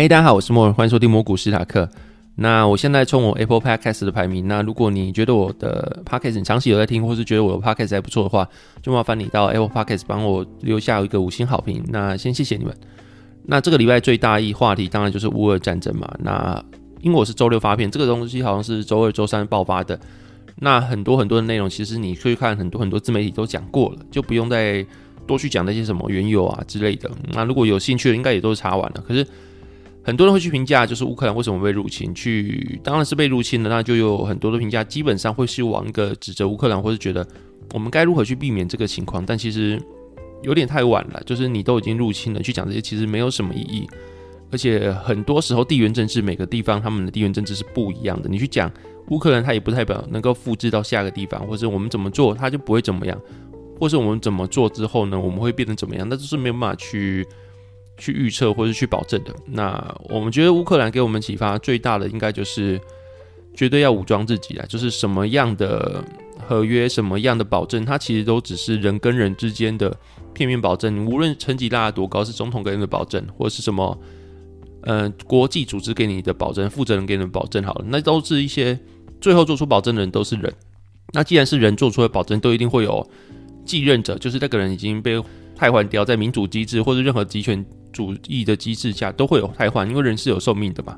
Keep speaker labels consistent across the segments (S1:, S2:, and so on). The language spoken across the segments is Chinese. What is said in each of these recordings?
S1: 嘿大家好，我是莫尔，欢迎收听摩股史塔克。那我现在冲我 Apple Podcast 的排名，那如果你觉得我的 Podcast 你长期有在听，或是觉得我的 Podcast 还不错的话，就麻烦你到 Apple Podcast 帮我留下一个五星好评。那先谢谢你们。那这个礼拜最大一话题当然就是乌俄战争嘛。那因为我是周六发片，这个东西好像是周二、周三爆发的。那很多很多的内容，其实你可以看很多很多自媒体都讲过了，就不用再多去讲那些什么缘由啊之类的。那如果有兴趣的，应该也都查完了。可是。很多人会去评价，就是乌克兰为什么被入侵？去当然是被入侵了，那就有很多的评价，基本上会是往一个指责乌克兰，或是觉得我们该如何去避免这个情况。但其实有点太晚了，就是你都已经入侵了，去讲这些其实没有什么意义。而且很多时候地缘政治每个地方他们的地缘政治是不一样的，你去讲乌克兰，它也不代表能够复制到下个地方，或者我们怎么做它就不会怎么样，或是我们怎么做之后呢，我们会变成怎么样？那就是没有办法去。去预测或是去保证的。那我们觉得乌克兰给我们启发最大的，应该就是绝对要武装自己啊！就是什么样的合约、什么样的保证，它其实都只是人跟人之间的片面保证。无论层级拉得多高，是总统给你的保证，或者是什么，呃，国际组织给你的保证，负责人给你的保证，好了，那都是一些最后做出保证的人都是人。那既然是人做出的保证，都一定会有继任者，就是那个人已经被替换掉，在民主机制或者任何集权。主义的机制下都会有汰换，因为人是有寿命的嘛，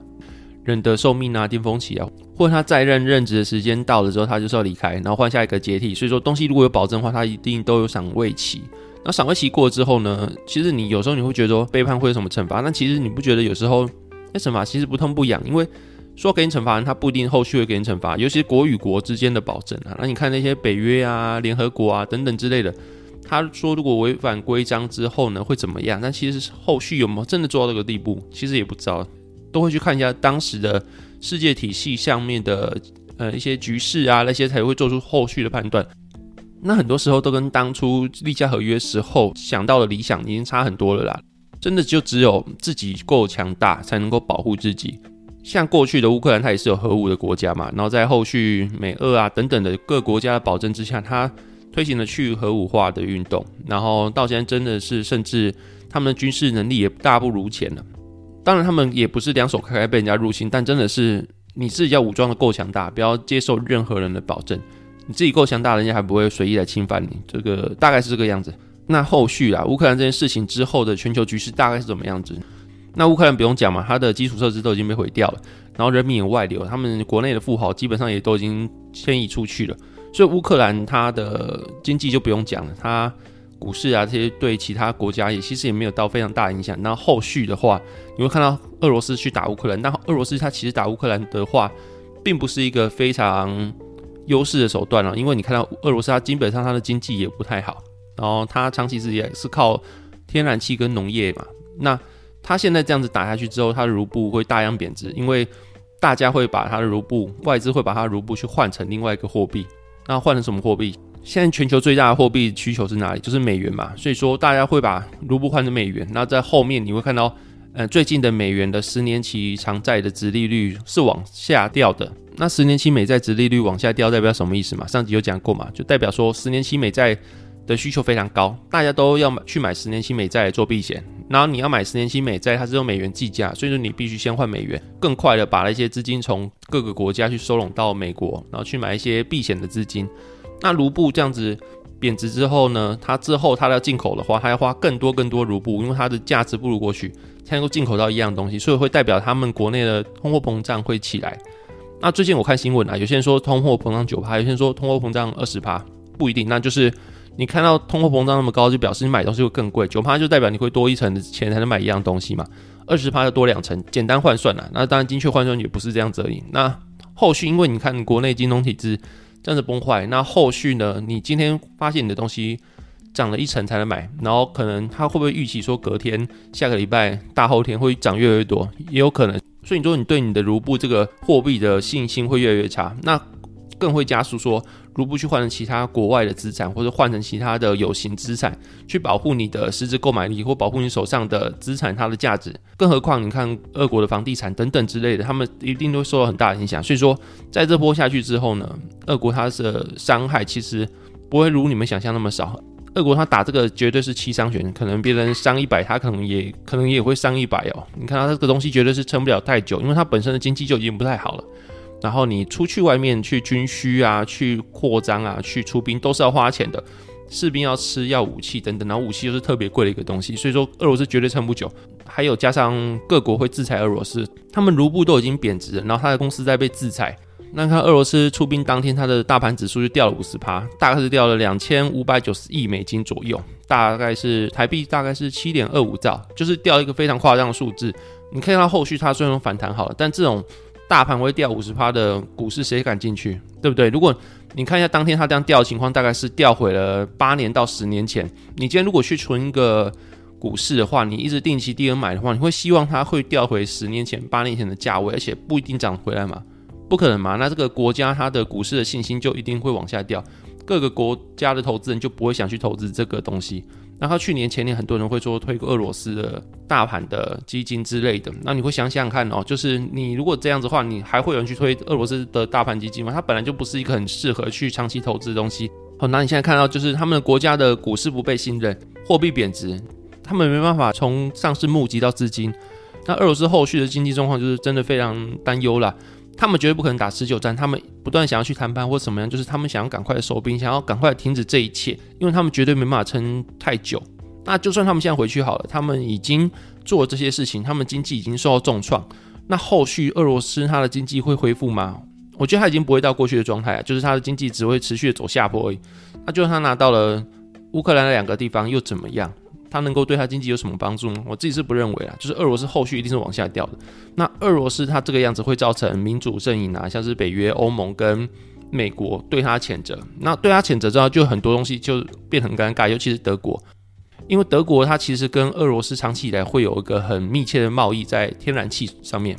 S1: 人的寿命啊、巅峰期啊，或者他在任任职的时间到了之后，他就是要离开，然后换下一个接替。所以说东西如果有保证的话，他一定都有赏味期。那赏味期过了之后呢，其实你有时候你会觉得说背叛会有什么惩罚？那其实你不觉得有时候那惩罚其实不痛不痒，因为说给你惩罚，他不一定后续会给你惩罚，尤其是国与国之间的保证啊。那你看那些北约啊、联合国啊等等之类的。他说：“如果违反规章之后呢，会怎么样？但其实后续有没有真的做到这个地步，其实也不知道，都会去看一下当时的世界体系上面的呃一些局势啊，那些才会做出后续的判断。那很多时候都跟当初立下合约时候想到的理想已经差很多了啦。真的就只有自己够强大，才能够保护自己。像过去的乌克兰，它也是有核武的国家嘛，然后在后续美俄啊等等的各国家的保证之下，它。”推行了去核武化的运动，然后到现在真的是，甚至他们的军事能力也大不如前了。当然，他们也不是两手开开被人家入侵，但真的是你自己要武装的够强大，不要接受任何人的保证。你自己够强大，人家还不会随意来侵犯你。这个大概是这个样子。那后续啊，乌克兰这件事情之后的全球局势大概是怎么样子？那乌克兰不用讲嘛，它的基础设施都已经被毁掉了，然后人民也外流，他们国内的富豪基本上也都已经迁移出去了。所以乌克兰它的经济就不用讲了，它股市啊这些对其他国家也其实也没有到非常大影响。那后续的话，你会看到俄罗斯去打乌克兰，那俄罗斯它其实打乌克兰的话，并不是一个非常优势的手段了，因为你看到俄罗斯它基本上它的经济也不太好，然后它长期是也是靠天然气跟农业嘛。那它现在这样子打下去之后，它的卢布会大量贬值，因为大家会把它的卢布外资会把它卢布去换成另外一个货币。那换成什么货币？现在全球最大的货币需求是哪里？就是美元嘛。所以说大家会把卢布换成美元。那在后面你会看到，呃，最近的美元的十年期长债的值利率是往下掉的。那十年期美债值利率往下掉代表什么意思嘛？上集有讲过嘛，就代表说十年期美债的需求非常高，大家都要去买十年期美债来做避险。然后你要买十年期美债，它是用美元计价，所以说你必须先换美元，更快的把那些资金从各个国家去收拢到美国，然后去买一些避险的资金。那卢布这样子贬值之后呢，它之后它要进口的话，它要花更多更多卢布，因为它的价值不如过去，才能够进口到一样东西，所以会代表他们国内的通货膨胀会起来。那最近我看新闻啊，有些人说通货膨胀九趴，有些人说通货膨胀二十趴，不一定，那就是。你看到通货膨胀那么高，就表示你买东西会更贵。九趴就代表你会多一层的钱才能买一样东西嘛。二十趴就多两层，简单换算了。那当然精确换算也不是这样子而已。那后续因为你看国内金融体制这样子崩坏，那后续呢？你今天发现你的东西涨了一层才能买，然后可能它会不会预期说隔天、下个礼拜、大后天会涨越来越多，也有可能。所以你说你对你的卢布这个货币的信心会越来越差，那更会加速说。如不去换成其他国外的资产，或者换成其他的有形资产，去保护你的实质购买力，或保护你手上的资产它的价值。更何况，你看俄国的房地产等等之类的，他们一定都受到很大的影响。所以说，在这波下去之后呢，俄国它的伤害其实不会如你们想象那么少。俄国他打这个绝对是七伤拳，可能别人伤一百，他可能也可能也会伤一百哦。你看他这个东西绝对是撑不了太久，因为他本身的经济就已经不太好了。然后你出去外面去军需啊，去扩张啊，去出兵都是要花钱的，士兵要吃要武器等等，然后武器又是特别贵的一个东西，所以说俄罗斯绝对撑不久。还有加上各国会制裁俄罗斯，他们卢布都已经贬值了，然后他的公司在被制裁。那看俄罗斯出兵当天，它的大盘指数就掉了五十趴，大概是掉了两千五百九十亿美金左右，大概是台币大概是七点二五兆，就是掉一个非常夸张的数字。你看到后续它虽然反弹好了，但这种。大盘会掉五十趴的股市，谁敢进去？对不对？如果你看一下当天它这样掉的情况，大概是掉回了八年到十年前。你今天如果去存一个股市的话，你一直定期定额买的话，你会希望它会掉回十年前、八年前的价位，而且不一定涨回来嘛？不可能嘛？那这个国家它的股市的信心就一定会往下掉，各个国家的投资人就不会想去投资这个东西。然后去年前年很多人会说推俄罗斯的大盘的基金之类的，那你会想想看哦，就是你如果这样子的话，你还会有人去推俄罗斯的大盘基金吗？它本来就不是一个很适合去长期投资的东西。好，那你现在看到就是他们的国家的股市不被信任，货币贬值，他们没办法从上市募集到资金，那俄罗斯后续的经济状况就是真的非常担忧了。他们绝对不可能打持久战，他们不断想要去谈判或什么样，就是他们想要赶快收兵，想要赶快停止这一切，因为他们绝对没办法撑太久。那就算他们现在回去好了，他们已经做这些事情，他们经济已经受到重创。那后续俄罗斯它的经济会恢复吗？我觉得他已经不会到过去的状态啊，就是他的经济只会持续的走下坡而已。那就算他拿到了乌克兰的两个地方又怎么样？它能够对它经济有什么帮助吗？我自己是不认为啊，就是俄罗斯后续一定是往下掉的。那俄罗斯它这个样子会造成民主阵营啊，像是北约、欧盟跟美国对它谴责。那对它谴责之后，就很多东西就变很尴尬，尤其是德国，因为德国它其实跟俄罗斯长期以来会有一个很密切的贸易在天然气上面。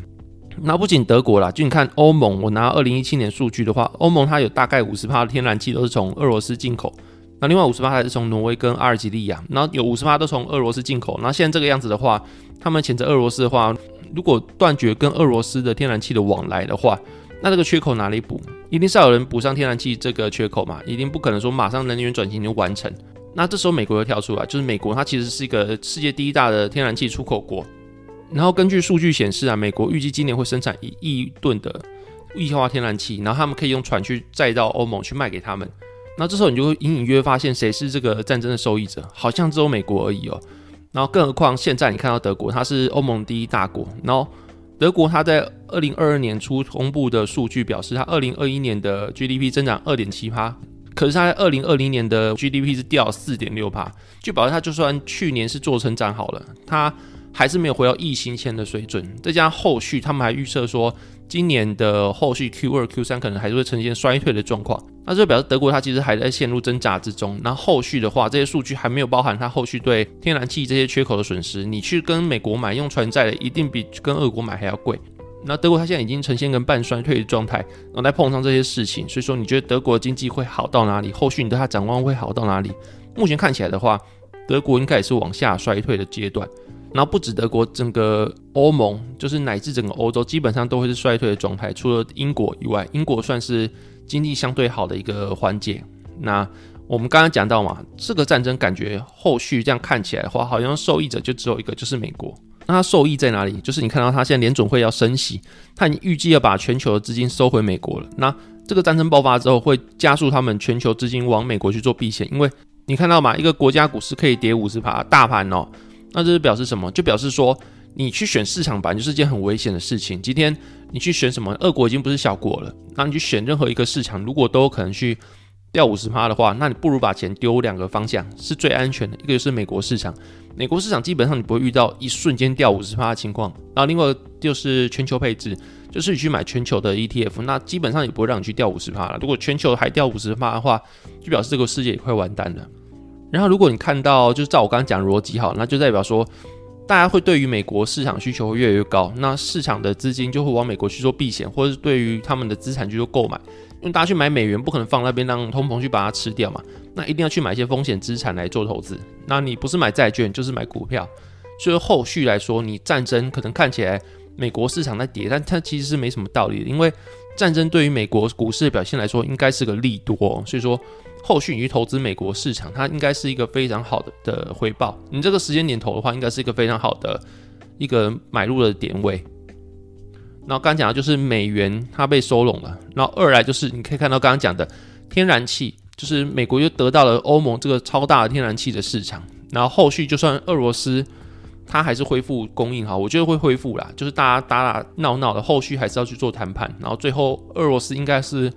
S1: 那不仅德国啦，就你看欧盟，我拿二零一七年数据的话，欧盟它有大概五十帕的天然气都是从俄罗斯进口。那另外五十八还是从挪威跟阿尔及利亚，然后有五十八都从俄罗斯进口。那现在这个样子的话，他们谴责俄罗斯的话，如果断绝跟俄罗斯的天然气的往来的话，那这个缺口哪里补？一定是要有人补上天然气这个缺口嘛？一定不可能说马上能源转型就完成。那这时候美国又跳出来，就是美国它其实是一个世界第一大的天然气出口国。然后根据数据显示啊，美国预计今年会生产一亿吨的液化天然气，然后他们可以用船去载到欧盟去卖给他们。那这时候你就会隐隐约约发现谁是这个战争的受益者，好像只有美国而已哦。然后更何况现在你看到德国，它是欧盟第一大国，然后德国它在二零二二年初公布的数据表示，它二零二一年的 GDP 增长二点七趴，可是它在二零二零年的 GDP 是掉四点六趴，就表示它就算去年是做成长好了，它还是没有回到疫情前的水准。再加上后续他们还预测说，今年的后续 Q 二、Q 三可能还是会呈现衰退的状况，那这表示德国它其实还在陷入挣扎之中。那后续的话，这些数据还没有包含它后续对天然气这些缺口的损失。你去跟美国买用船载的，一定比跟俄国买还要贵。那德国它现在已经呈现个半衰退的状态，然后再碰上这些事情，所以说你觉得德国经济会好到哪里？后续你对它展望会好到哪里？目前看起来的话，德国应该也是往下衰退的阶段。然后不止德国，整个欧盟就是乃至整个欧洲，基本上都会是衰退的状态。除了英国以外，英国算是经济相对好的一个环节。那我们刚刚讲到嘛，这个战争感觉后续这样看起来的话，好像受益者就只有一个，就是美国。那它受益在哪里？就是你看到它现在联准会要升息，它已经预计要把全球的资金收回美国了。那这个战争爆发之后，会加速他们全球资金往美国去做避险，因为你看到嘛，一个国家股市可以跌五十趴，大盘哦。那这是表示什么？就表示说，你去选市场板就是件很危险的事情。今天你去选什么？俄国已经不是小国了。那你去选任何一个市场，如果都有可能去掉五十趴的话，那你不如把钱丢两个方向，是最安全的。一个就是美国市场，美国市场基本上你不会遇到一瞬间掉五十趴的情况。然后另外就是全球配置，就是你去买全球的 ETF，那基本上也不会让你去掉五十趴了。如果全球还掉五十趴的话，就表示这个世界也快完蛋了。然后，如果你看到，就是照我刚刚讲的逻辑好，那就代表说，大家会对于美国市场需求会越来越高，那市场的资金就会往美国去做避险，或者是对于他们的资产去做购买。因为大家去买美元，不可能放那边让通膨去把它吃掉嘛，那一定要去买一些风险资产来做投资。那你不是买债券，就是买股票。所以后续来说，你战争可能看起来美国市场在跌，但它其实是没什么道理的，因为战争对于美国股市的表现来说，应该是个利多。所以说。后续你去投资美国市场，它应该是一个非常好的的回报。你这个时间点投的话，应该是一个非常好的一个买入的点位。然后刚刚讲的就是美元它被收拢了，然后二来就是你可以看到刚刚讲的天然气，就是美国又得到了欧盟这个超大的天然气的市场，然后后续就算俄罗斯它还是恢复供应哈，我觉得会恢复啦，就是大家打打闹闹的，后续还是要去做谈判，然后最后俄罗斯应该是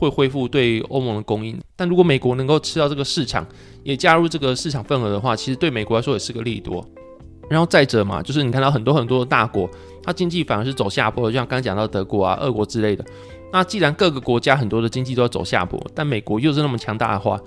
S1: 会恢复对欧盟的供应，但如果美国能够吃到这个市场，也加入这个市场份额的话，其实对美国来说也是个利多。然后再者嘛，就是你看到很多很多的大国，它经济反而是走下坡的，就像刚讲到德国啊、俄国之类的。那既然各个国家很多的经济都要走下坡，但美国又是那么强大的话，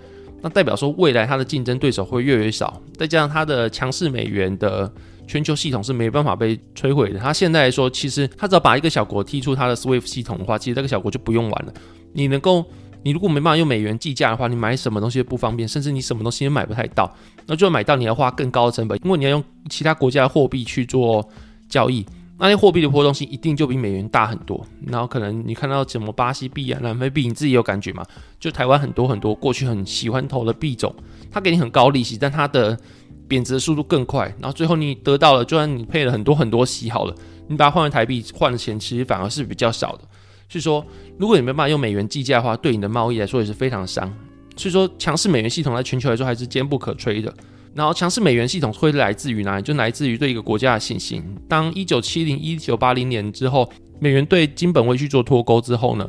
S1: 那代表说未来它的竞争对手会越来越少，再加上它的强势美元的全球系统是没办法被摧毁的。它现在来说，其实它只要把一个小国踢出它的 SWIFT 系统的话，其实这个小国就不用玩了。你能够。你如果没办法用美元计价的话，你买什么东西不方便，甚至你什么东西也买不太到。那就买到你要花更高的成本，因为你要用其他国家的货币去做交易，那些货币的波动性一定就比美元大很多。然后可能你看到什么巴西币啊、南非币，你自己有感觉吗？就台湾很多很多过去很喜欢投的币种，它给你很高利息，但它的贬值的速度更快。然后最后你得到了，就算你配了很多很多息好了，你把它换成台币换的钱，其实反而是比较少的。所以说，如果你没办法用美元计价的话，对你的贸易来说也是非常伤。所以说，强势美元系统在全球来说还是坚不可摧的。然后，强势美元系统会来自于哪里？就来自于对一个国家的信心。当一九七零、一九八零年之后，美元对金本位去做脱钩之后呢，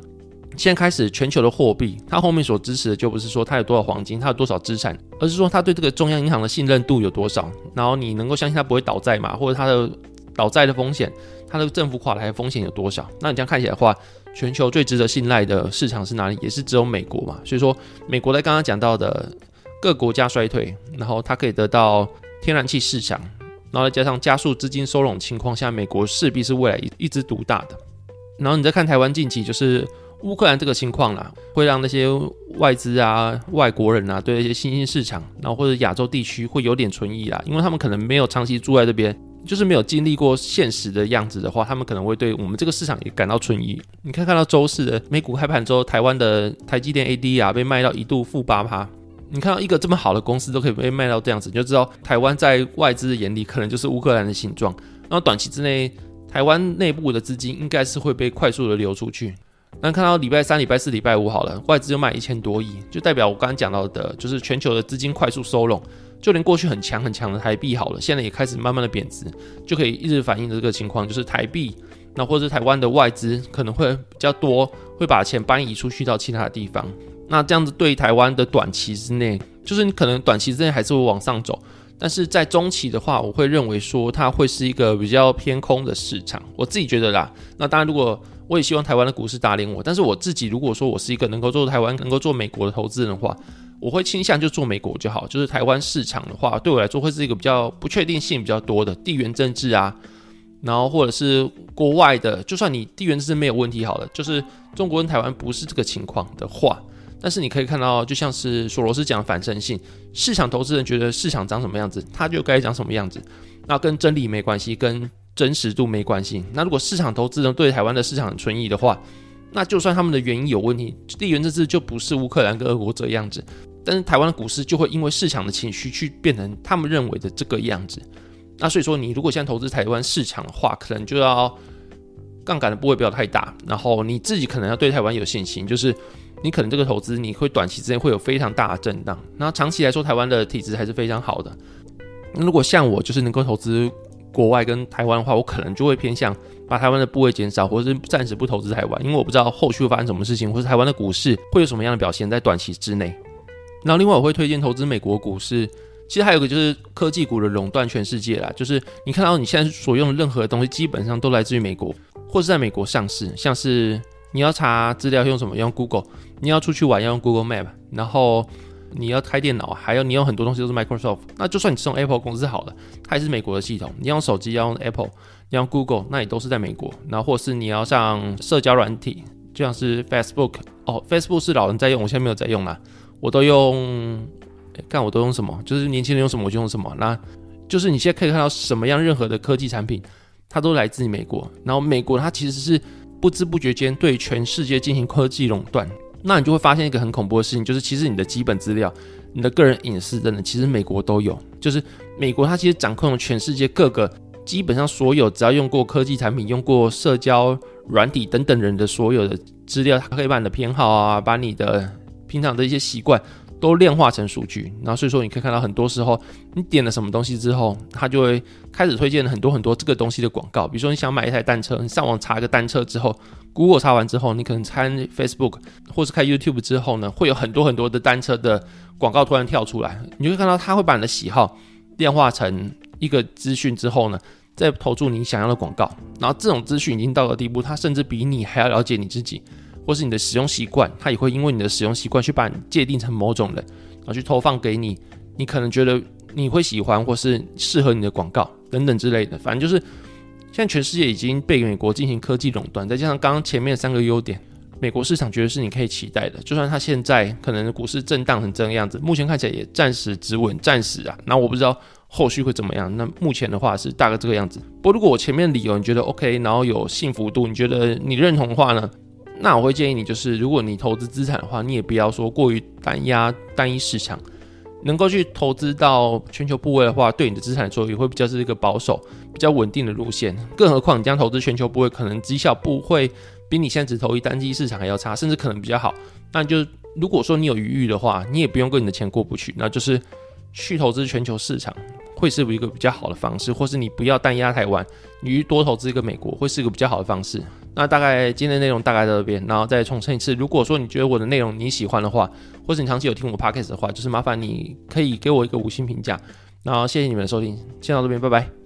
S1: 现在开始全球的货币，它后面所支持的就不是说它有多少黄金，它有多少资产，而是说它对这个中央银行的信任度有多少。然后你能够相信它不会倒债嘛？或者它的倒债的风险，它的政府垮台的风险有多少？那你这样看起来的话，全球最值得信赖的市场是哪里？也是只有美国嘛。所以说，美国在刚刚讲到的各国家衰退，然后它可以得到天然气市场，然后再加上加速资金收拢情况下，美国势必是未来一一支独大的。然后你再看台湾近期就是乌克兰这个情况啦，会让那些外资啊、外国人啊对一些新兴市场，然后或者亚洲地区会有点存疑啦，因为他们可能没有长期住在这边。就是没有经历过现实的样子的话，他们可能会对我们这个市场也感到存疑。你可以看到周四的美股开盘之后，台湾的台积电 AD 啊被卖到一度负八趴。你看到一个这么好的公司都可以被卖到这样子，你就知道台湾在外资的眼里可能就是乌克兰的形状。然后短期之内，台湾内部的资金应该是会被快速的流出去。那看到礼拜三、礼拜四、礼拜五好了，外资就卖一千多亿，就代表我刚刚讲到的，就是全球的资金快速收拢。就连过去很强很强的台币好了，现在也开始慢慢的贬值，就可以一直反映的这个情况，就是台币，那或者是台湾的外资可能会比较多，会把钱搬移出去到其他的地方。那这样子对台湾的短期之内，就是你可能短期之内还是会往上走，但是在中期的话，我会认为说它会是一个比较偏空的市场。我自己觉得啦。那当然，如果我也希望台湾的股市打脸我，但是我自己如果说我是一个能够做台湾、能够做美国的投资人的话。我会倾向就做美国就好，就是台湾市场的话，对我来说会是一个比较不确定性比较多的地缘政治啊，然后或者是国外的，就算你地缘政治没有问题好了，就是中国跟台湾不是这个情况的话，但是你可以看到，就像是索罗斯讲反身性，市场投资人觉得市场长什么样子，他就该长什么样子，那跟真理没关系，跟真实度没关系。那如果市场投资人对台湾的市场存疑的话，那就算他们的原因有问题，地缘政治就不是乌克兰跟俄国这样子。但是台湾的股市就会因为市场的情绪去变成他们认为的这个样子，那所以说你如果现在投资台湾市场的话，可能就要杠杆的部位不要太大，然后你自己可能要对台湾有信心，就是你可能这个投资你会短期之内会有非常大的震荡，那长期来说台湾的体质还是非常好的。如果像我就是能够投资国外跟台湾的话，我可能就会偏向把台湾的部位减少，或者是暂时不投资台湾，因为我不知道后续会发生什么事情，或是台湾的股市会有什么样的表现在短期之内。然后另外我会推荐投资美国股市，其实还有个就是科技股的垄断全世界啦，就是你看到你现在所用的任何东西基本上都来自于美国，或是在美国上市，像是你要查资料用什么？用 Google，你要出去玩要用 Google Map，然后你要开电脑，还有你有很多东西都是 Microsoft，那就算你是用 Apple 公司好了，它也是美国的系统，你用手机要用 Apple，你要用 Google，那也都是在美国，然后或是你要上社交软体，就像是 Facebook，哦，Facebook 是老人在用，我现在没有在用啦。我都用，看我都用什么，就是年轻人用什么我就用什么。那就是你现在可以看到什么样任何的科技产品，它都来自于美国。然后美国它其实是不知不觉间对全世界进行科技垄断。那你就会发现一个很恐怖的事情，就是其实你的基本资料、你的个人隐私等等，其实美国都有。就是美国它其实掌控了全世界各个基本上所有只要用过科技产品、用过社交软体等等人的所有的资料，它可以把你的偏好啊，把你的平常的一些习惯。都量化成数据，然后所以说你可以看到很多时候，你点了什么东西之后，它就会开始推荐很多很多这个东西的广告。比如说你想买一台单车，你上网查一个单车之后，Google 查完之后，你可能看 Facebook 或是开 YouTube 之后呢，会有很多很多的单车的广告突然跳出来，你就会看到它会把你的喜好量化成一个资讯之后呢，再投注你想要的广告。然后这种资讯已经到了地步，它甚至比你还要了解你自己。或是你的使用习惯，它也会因为你的使用习惯去把你界定成某种人，然后去投放给你，你可能觉得你会喜欢或是适合你的广告等等之类的。反正就是现在全世界已经被美国进行科技垄断，再加上刚刚前面三个优点，美国市场绝对是你可以期待的。就算它现在可能股市震荡成这个样子，目前看起来也暂时止稳，暂时啊。那我不知道后续会怎么样。那目前的话是大概这个样子。不过如果我前面理由你觉得 OK，然后有幸福度，你觉得你认同的话呢？那我会建议你，就是如果你投资资产的话，你也不要说过于单压单一市场，能够去投资到全球部位的话，对你的资产来说也会比较是一个保守、比较稳定的路线。更何况你这样投资全球部位，可能绩效不会比你现在只投一单一市场还要差，甚至可能比较好。那就如果说你有余裕的话，你也不用跟你的钱过不去，那就是去投资全球市场。会是一个比较好的方式，或是你不要单压台湾，你多投资一个美国，会是一个比较好的方式。那大概今天的内容大概到这边，然后再重申一次，如果说你觉得我的内容你喜欢的话，或是你长期有听我 podcast 的话，就是麻烦你可以给我一个五星评价。然后谢谢你们的收听，先到这边，拜拜。